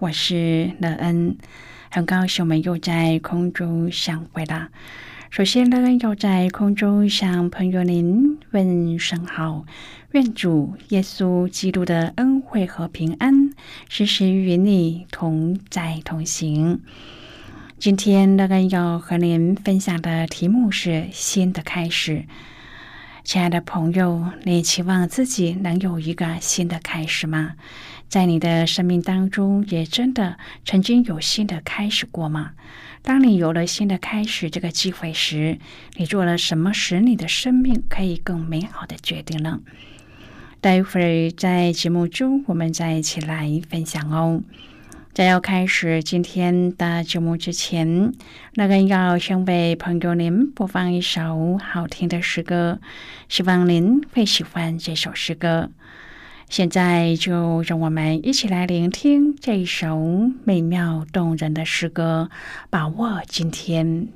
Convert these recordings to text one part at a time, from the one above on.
我是乐恩。很高兴我们又在空中相会了。首先乐恩，要在空中向朋友您问声好，愿主耶稣基督的恩惠和平安时时与你同在同行。今天乐恩要和您分享的题目是新的开始。亲爱的朋友，你期望自己能有一个新的开始吗？在你的生命当中，也真的曾经有新的开始过吗？当你有了新的开始这个机会时，你做了什么使你的生命可以更美好的决定呢？待会儿在节目中，我们再一起来分享哦。在要开始今天的节目之前，那个要先为朋友您播放一首好听的诗歌，希望您会喜欢这首诗歌。现在就让我们一起来聆听这一首美妙动人的诗歌，把握今天。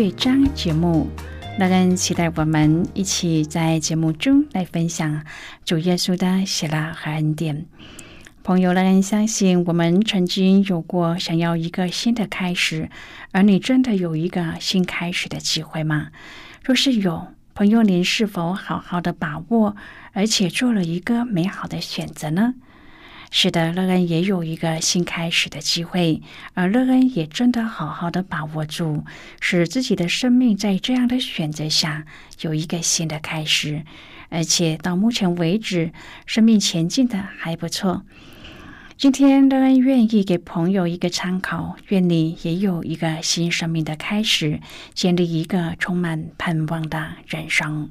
乐章》节目。乐恩期待我们一起在节目中来分享主耶稣的喜乐和恩典。朋友，乐恩相信我们曾经有过想要一个新的开始，而你真的有一个新开始的机会吗？若是有，朋友，您是否好好的把握，而且做了一个美好的选择呢？是的，乐恩也有一个新开始的机会，而乐恩也真的好好的把握住，使自己的生命在这样的选择下有一个新的开始，而且到目前为止，生命前进的还不错。今天乐恩愿意给朋友一个参考，愿你也有一个新生命的开始，建立一个充满盼望的人生。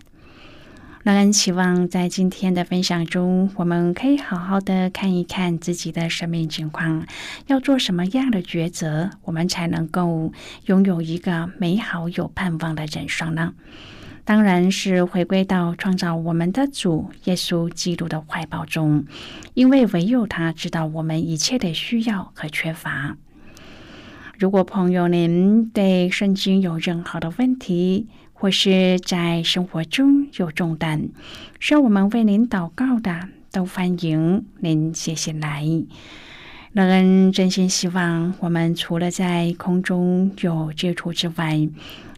让人期望在今天的分享中，我们可以好好的看一看自己的生命情况，要做什么样的抉择，我们才能够拥有一个美好有盼望的人生呢？当然是回归到创造我们的主耶稣基督的怀抱中，因为唯有他知道我们一切的需要和缺乏。如果朋友您对圣经有任何的问题，或是在生活中有重担，需要我们为您祷告的，都欢迎您写信来。乐恩真心希望，我们除了在空中有接触之外，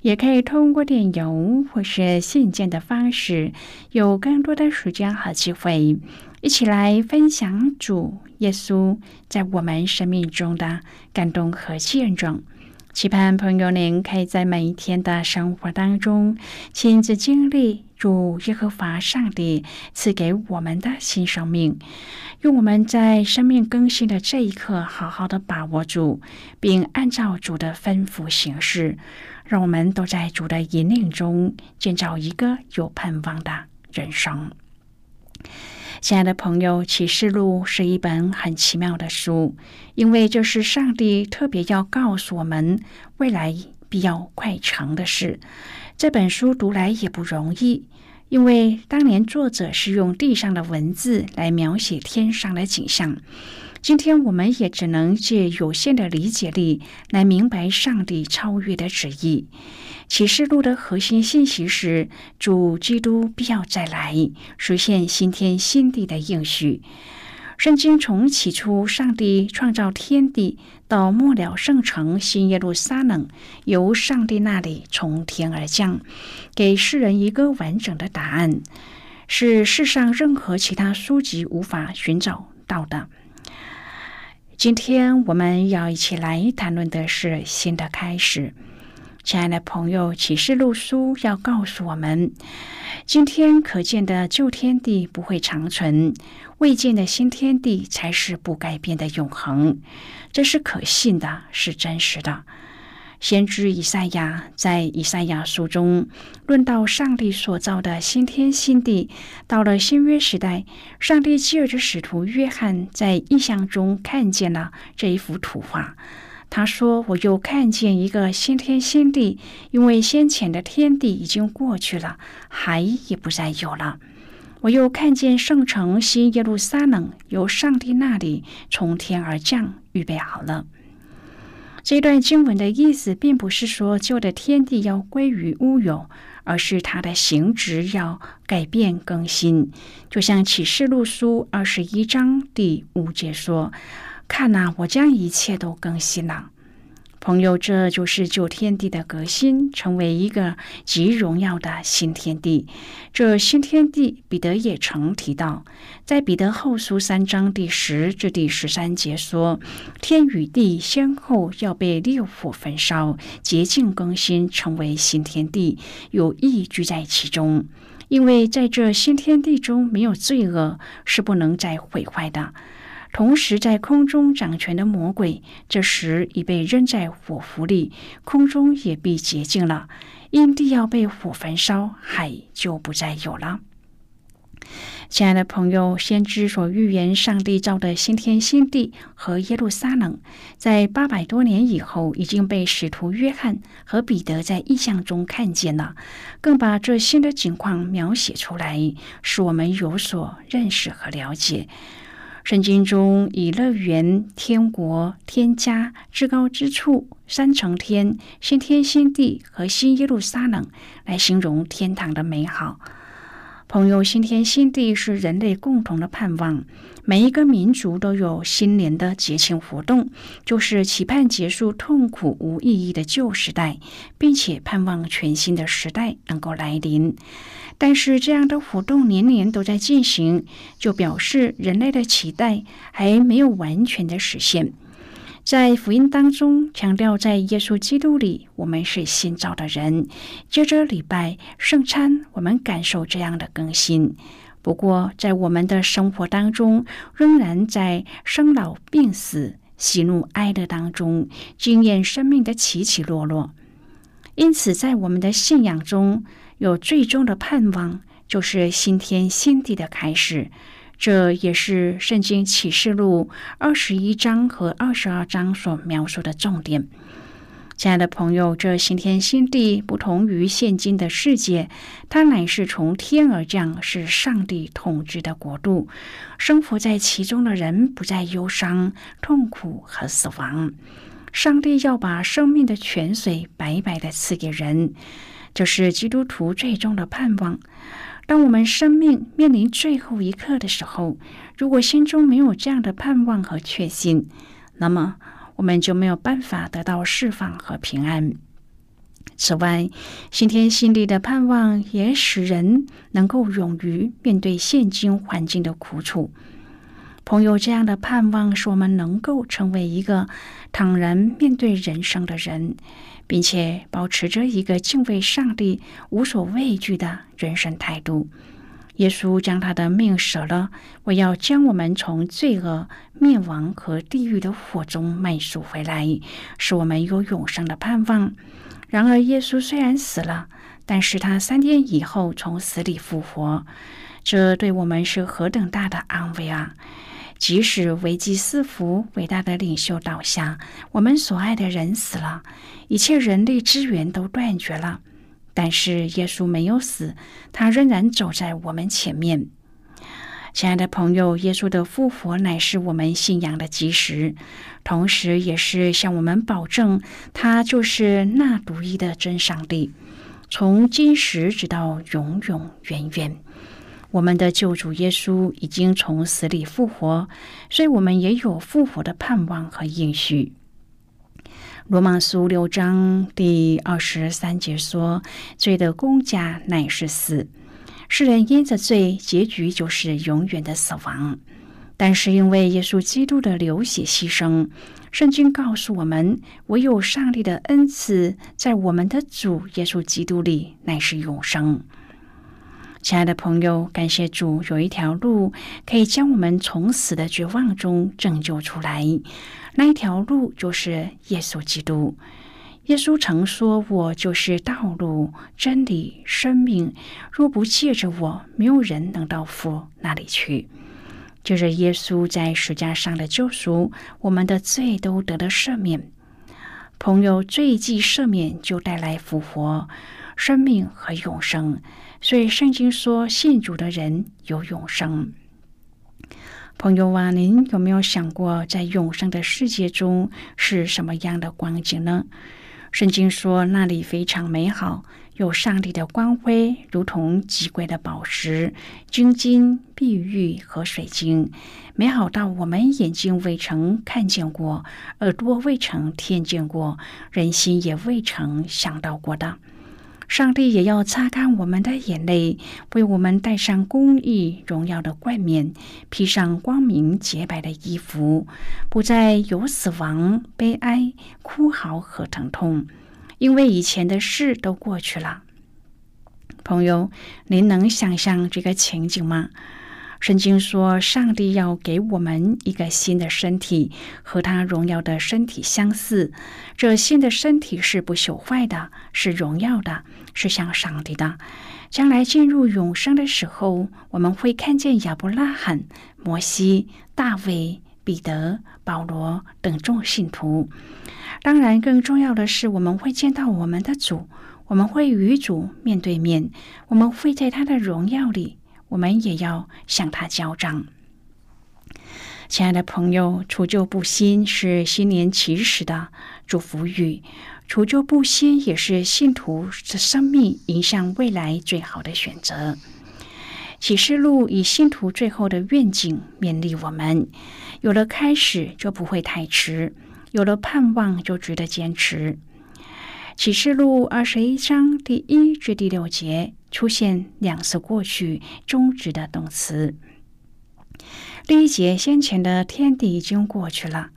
也可以通过电邮或是信件的方式，有更多的时间和机会，一起来分享主耶稣在我们生命中的感动和见证。期盼朋友您可以在每一天的生活当中亲自经历主耶和华上帝赐给我们的新生命，用我们在生命更新的这一刻好好的把握住，并按照主的吩咐行事，让我们都在主的引领中建造一个有盼望的人生。亲爱的朋友，《启示录》是一本很奇妙的书，因为这是上帝特别要告诉我们未来必要快成的事。这本书读来也不容易，因为当年作者是用地上的文字来描写天上的景象。今天我们也只能借有限的理解力来明白上帝超越的旨意。启示录的核心信息是主基督必要再来，实现新天新地的应许。圣经从起初上帝创造天地，到末了圣城新耶路撒冷由上帝那里从天而降，给世人一个完整的答案，是世上任何其他书籍无法寻找到的。今天我们要一起来谈论的是新的开始。亲爱的朋友，启示录书要告诉我们：今天可见的旧天地不会长存，未见的新天地才是不改变的永恒。这是可信的，是真实的。先知以赛亚在以赛亚书中论到上帝所造的新天新地。到了新约时代，上帝借着使徒约翰在异象中看见了这一幅图画。他说：“我又看见一个新天新地，因为先前的天地已经过去了，海也不再有了。我又看见圣城新耶路撒冷由上帝那里从天而降，预备好了。”这段经文的意思，并不是说旧的天地要归于乌有，而是它的形质要改变更新。就像启示录书二十一章第五节说。看呐，我将一切都更新了，朋友，这就是旧天地的革新，成为一个极荣耀的新天地。这新天地，彼得也曾提到，在彼得后书三章第十至第十三节说：“天与地先后要被烈火焚烧，洁净更新，成为新天地，有义居在其中。因为在这新天地中没有罪恶，是不能再毁坏的。”同时在空中掌权的魔鬼，这时已被扔在火湖里，空中也被洁净了。因地要被火焚烧，海就不再有了。亲爱的朋友，先知所预言上帝造的新天新地和耶路撒冷，在八百多年以后已经被使徒约翰和彼得在意象中看见了，更把这新的景况描写出来，使我们有所认识和了解。圣经中以乐园、天国、天家、至高之处、三层天、新天新地和新耶路撒冷来形容天堂的美好。朋友，新天新地是人类共同的盼望。每一个民族都有新年的节庆活动，就是期盼结束痛苦无意义的旧时代，并且盼望全新的时代能够来临。但是，这样的活动年年都在进行，就表示人类的期待还没有完全的实现。在福音当中强调，在耶稣基督里，我们是新造的人。接着礼拜圣餐，我们感受这样的更新。不过，在我们的生活当中，仍然在生老病死、喜怒哀乐当中经验生命的起起落落。因此，在我们的信仰中有最终的盼望，就是新天新地的开始。这也是圣经启示录二十一章和二十二章所描述的重点。亲爱的朋友，这新天新地不同于现今的世界，它乃是从天而降，是上帝统治的国度。生活在其中的人不再忧伤、痛苦和死亡。上帝要把生命的泉水白白的赐给人，这是基督徒最终的盼望。当我们生命面临最后一刻的时候，如果心中没有这样的盼望和确信，那么我们就没有办法得到释放和平安。此外，心天心地的盼望也使人能够勇于面对现今环境的苦楚。朋友，这样的盼望使我们能够成为一个坦然面对人生的人。并且保持着一个敬畏上帝、无所畏惧的人生态度。耶稣将他的命舍了，我要将我们从罪恶、灭亡和地狱的火中卖赎回来，使我们有永生的盼望。然而，耶稣虽然死了，但是他三天以后从死里复活，这对我们是何等大的安慰啊！即使危机四伏，伟大的领袖倒下，我们所爱的人死了，一切人力资源都断绝了，但是耶稣没有死，他仍然走在我们前面。亲爱的朋友，耶稣的复活乃是我们信仰的基石，同时也是向我们保证，他就是那独一的真上帝，从今时直到永永远远。我们的救主耶稣已经从死里复活，所以我们也有复活的盼望和应许。罗马书六章第二十三节说：“罪的公价乃是死，世人因着罪，结局就是永远的死亡。但是因为耶稣基督的流血牺牲，圣经告诉我们，唯有上帝的恩赐在我们的主耶稣基督里乃是永生。”亲爱的朋友，感谢主有一条路可以将我们从死的绝望中拯救出来。那一条路就是耶稣基督。耶稣曾说：“我就是道路、真理、生命。若不借着我，没有人能到父那里去。”就是耶稣在十架上的救赎，我们的罪都得了赦免。朋友，罪既赦免，就带来复活、生命和永生。所以，圣经说，信主的人有永生。朋友啊，您有没有想过，在永生的世界中是什么样的光景呢？圣经说，那里非常美好，有上帝的光辉，如同极贵的宝石、金金、碧玉和水晶，美好到我们眼睛未曾看见过，耳朵未曾听见过，人心也未曾想到过的。上帝也要擦干我们的眼泪，为我们戴上公义荣耀的冠冕，披上光明洁白的衣服，不再有死亡、悲哀、哭嚎和疼痛，因为以前的事都过去了。朋友，您能想象这个情景吗？圣经说，上帝要给我们一个新的身体，和他荣耀的身体相似。这新的身体是不朽坏的，是荣耀的，是像上帝的。将来进入永生的时候，我们会看见亚伯拉罕、摩西、大卫、彼得、保罗等众信徒。当然，更重要的是，我们会见到我们的主，我们会与主面对面，我们会在他的荣耀里。我们也要向他交账。亲爱的朋友，除旧布新是新年起始的祝福语，除旧布新也是信徒的生命迎向未来最好的选择。启示录以信徒最后的愿景勉励我们：有了开始就不会太迟，有了盼望就值得坚持。启示录二十一章第一至第六节。出现两次过去终止的动词。第一节先前的天地已经过去了。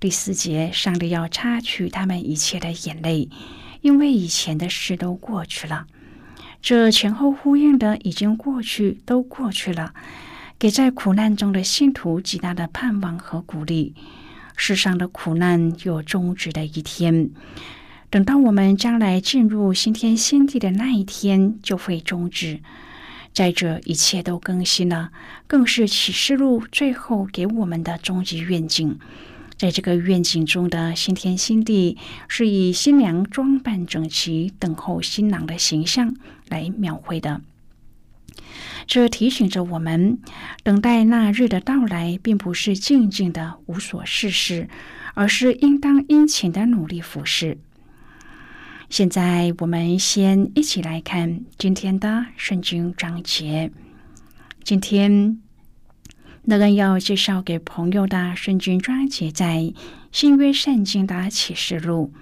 第四节上帝要擦去他们一切的眼泪，因为以前的事都过去了。这前后呼应的已经过去，都过去了，给在苦难中的信徒极大的盼望和鼓励。世上的苦难有终止的一天。等到我们将来进入新天新地的那一天，就会终止。在这一切都更新了，更是启示录最后给我们的终极愿景。在这个愿景中的新天新地，是以新娘装扮整齐，等候新郎的形象来描绘的。这提醒着我们，等待那日的到来，并不是静静的无所事事，而是应当殷勤的努力服侍。现在我们先一起来看今天的圣经章节。今天乐恩要介绍给朋友的圣经章节在新约圣经的启示录。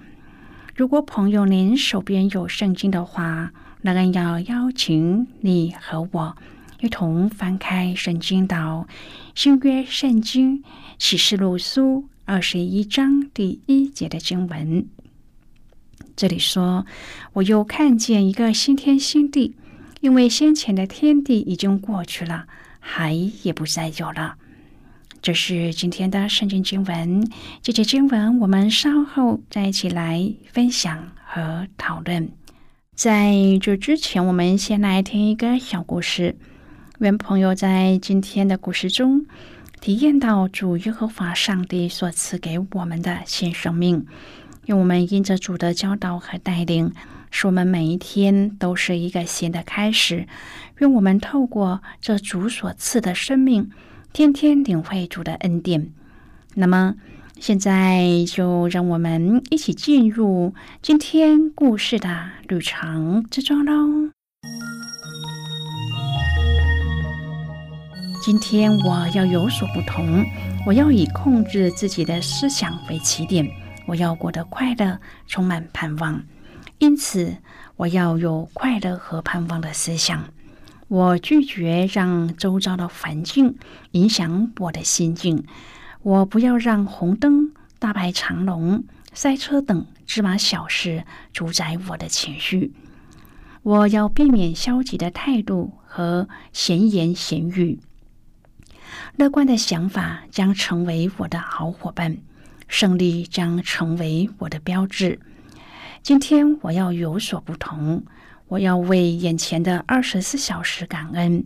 如果朋友您手边有圣经的话，乐恩要邀请你和我一同翻开圣经到新约圣经启示录书二十一章第一节的经文。这里说，我又看见一个新天新地，因为先前的天地已经过去了，海也不再有了。这是今天的圣经经文。这节经文我们稍后再一起来分享和讨论。在这之前，我们先来听一个小故事。愿朋友在今天的故事中体验到主耶和华上帝所赐给我们的新生命。愿我们因着主的教导和带领，使我们每一天都是一个新的开始。愿我们透过这主所赐的生命，天天领会主的恩典。那么，现在就让我们一起进入今天故事的旅程之中喽。今天我要有所不同，我要以控制自己的思想为起点。我要过得快乐，充满盼望，因此我要有快乐和盼望的思想。我拒绝让周遭的环境影响我的心境。我不要让红灯、大排长龙、塞车等芝麻小事主宰我的情绪。我要避免消极的态度和闲言闲语。乐观的想法将成为我的好伙伴。胜利将成为我的标志。今天我要有所不同，我要为眼前的二十四小时感恩。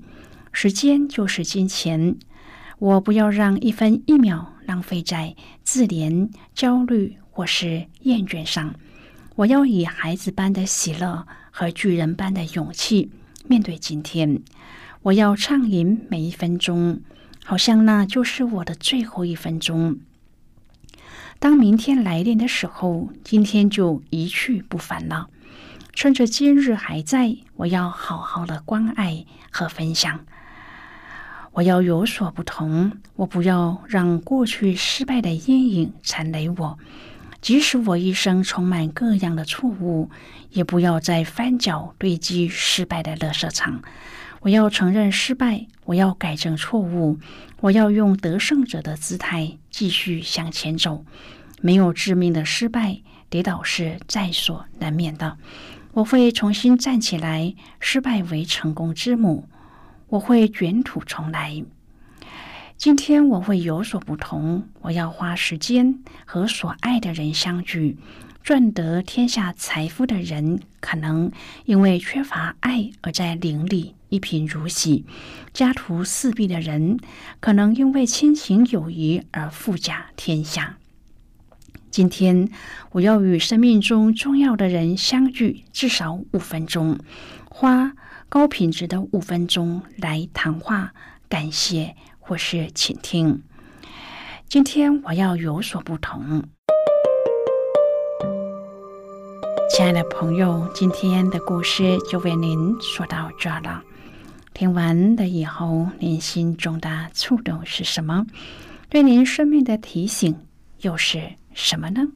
时间就是金钱，我不要让一分一秒浪费在自怜、焦虑或是厌倦上。我要以孩子般的喜乐和巨人般的勇气面对今天。我要畅饮每一分钟，好像那就是我的最后一分钟。当明天来临的时候，今天就一去不返了。趁着今日还在，我要好好的关爱和分享。我要有所不同，我不要让过去失败的阴影缠累我。即使我一生充满各样的错误，也不要再翻脚堆积失败的垃圾场。我要承认失败，我要改正错误，我要用得胜者的姿态继续向前走。没有致命的失败，跌倒是在所难免的。我会重新站起来，失败为成功之母。我会卷土重来。今天我会有所不同，我要花时间和所爱的人相聚。赚得天下财富的人，可能因为缺乏爱而在灵里一贫如洗；家徒四壁的人，可能因为亲情友谊而富甲天下。今天，我要与生命中重要的人相聚，至少五分钟，花高品质的五分钟来谈话、感谢或是倾听。今天我要有所不同。亲爱的朋友，今天的故事就为您说到这了。听完了以后，您心中的触动是什么？对您生命的提醒又是什么呢？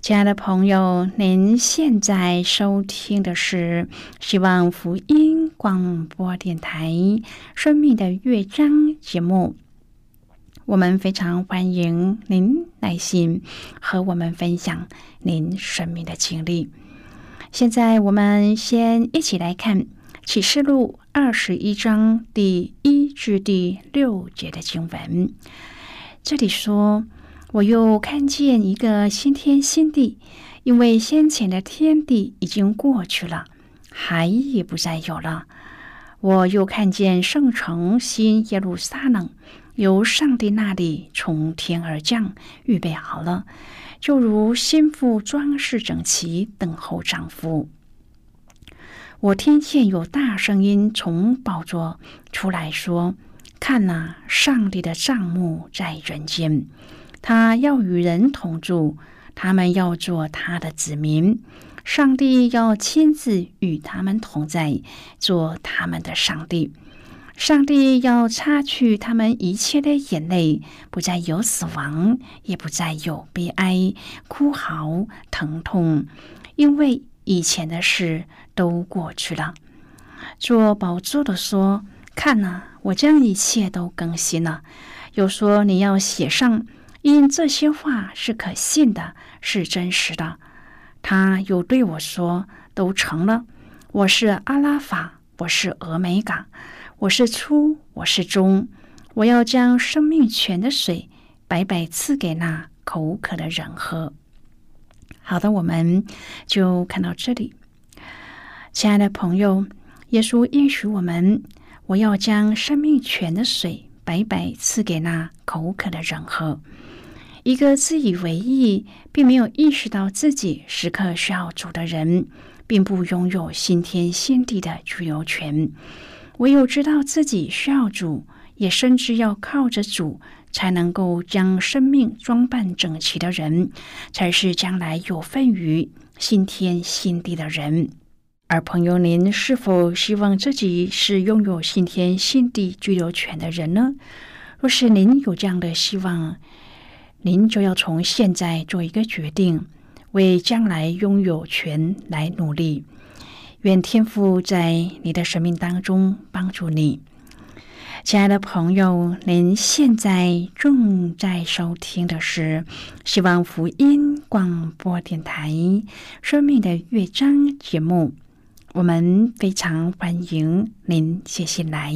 亲爱的朋友，您现在收听的是希望福音广播电台《生命的乐章》节目。我们非常欢迎您耐心和我们分享您生命的经历。现在，我们先一起来看启示录二十一章第一至第六节的经文。这里说：“我又看见一个新天新地，因为先前的天地已经过去了，海也不再有了。我又看见圣城新耶路撒冷。”由上帝那里从天而降，预备好了，就如心腹装饰整齐，等候丈夫。我听见有大声音从宝座出来说：“看呐，上帝的帐幕在人间，他要与人同住，他们要做他的子民，上帝要亲自与他们同在，做他们的上帝。”上帝要擦去他们一切的眼泪，不再有死亡，也不再有悲哀、哭嚎、疼痛，因为以前的事都过去了。做宝座的说：“看呐，我将一切都更新了。”又说：“你要写上，因这些话是可信的，是真实的。”他又对我说：“都成了。我是阿拉法，我是俄美嘎。”我是初，我是中，我要将生命泉的水白白赐给那口渴的人喝。好的，我们就看到这里，亲爱的朋友，耶稣应许我们，我要将生命泉的水白白赐给那口渴的人喝。一个自以为意，并没有意识到自己时刻需要主的人，并不拥有新天新地的居留权。唯有知道自己需要主，也深知要靠着主才能够将生命装扮整齐的人，才是将来有份于新天新地的人。而朋友，您是否希望自己是拥有信天信地居留权的人呢？若是您有这样的希望，您就要从现在做一个决定，为将来拥有权来努力。愿天父在你的生命当中帮助你，亲爱的朋友，您现在正在收听的是希望福音广播电台《生命的乐章》节目。我们非常欢迎您写信来，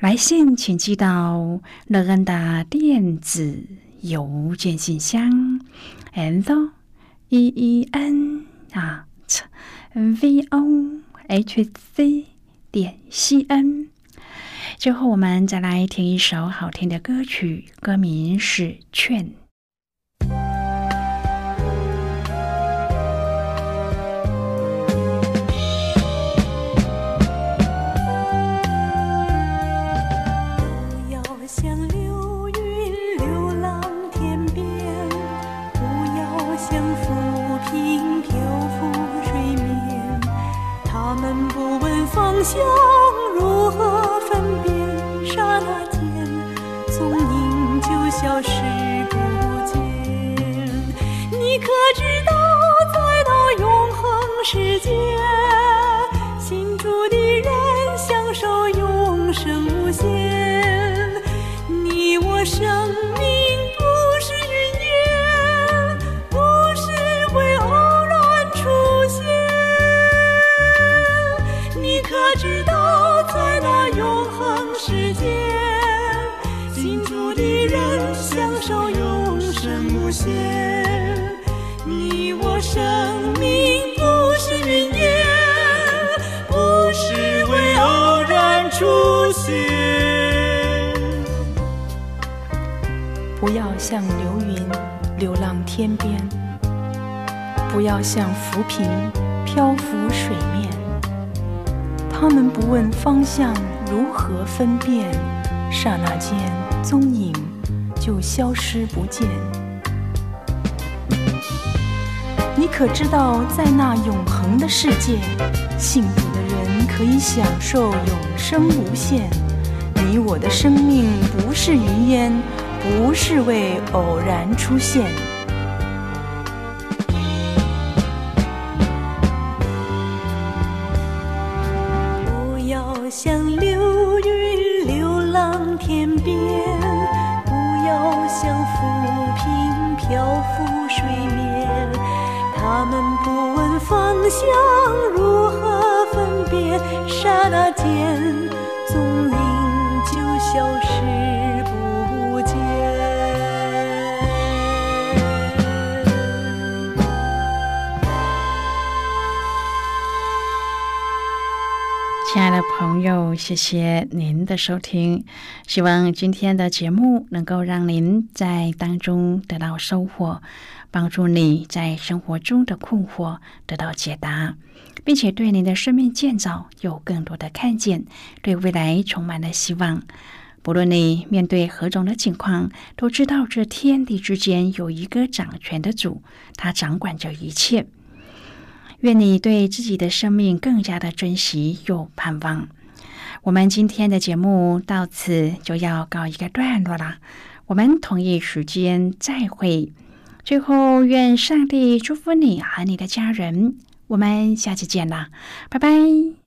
来信请寄到乐恩的电子邮件信箱，and e e n 啊。v o h c 点 c n。最后，我们再来听一首好听的歌曲，歌名是《劝》。将浮萍漂浮水面，他们不问方向如何分辨，刹那间踪影就消失不见。你可知道，在那永恒时间？不要像流云流浪天边，不要像浮萍漂浮水面。他们不问方向，如何分辨？刹那间，踪影就消失不见。你可知道，在那永恒的世界，幸福的人可以享受永生无限。你我的生命不是云烟，不是为偶然出现。不要像流云流浪天边，不要像浮萍漂浮水面。他们不问方向，如何分辨？刹那间，踪影就消失朋友，谢谢您的收听。希望今天的节目能够让您在当中得到收获，帮助你在生活中的困惑得到解答，并且对您的生命建造有更多的看见，对未来充满了希望。不论你面对何种的情况，都知道这天地之间有一个掌权的主，他掌管着一切。愿你对自己的生命更加的珍惜又盼望。我们今天的节目到此就要告一个段落了，我们同一时间再会。最后，愿上帝祝福你和你的家人。我们下期见啦，拜拜。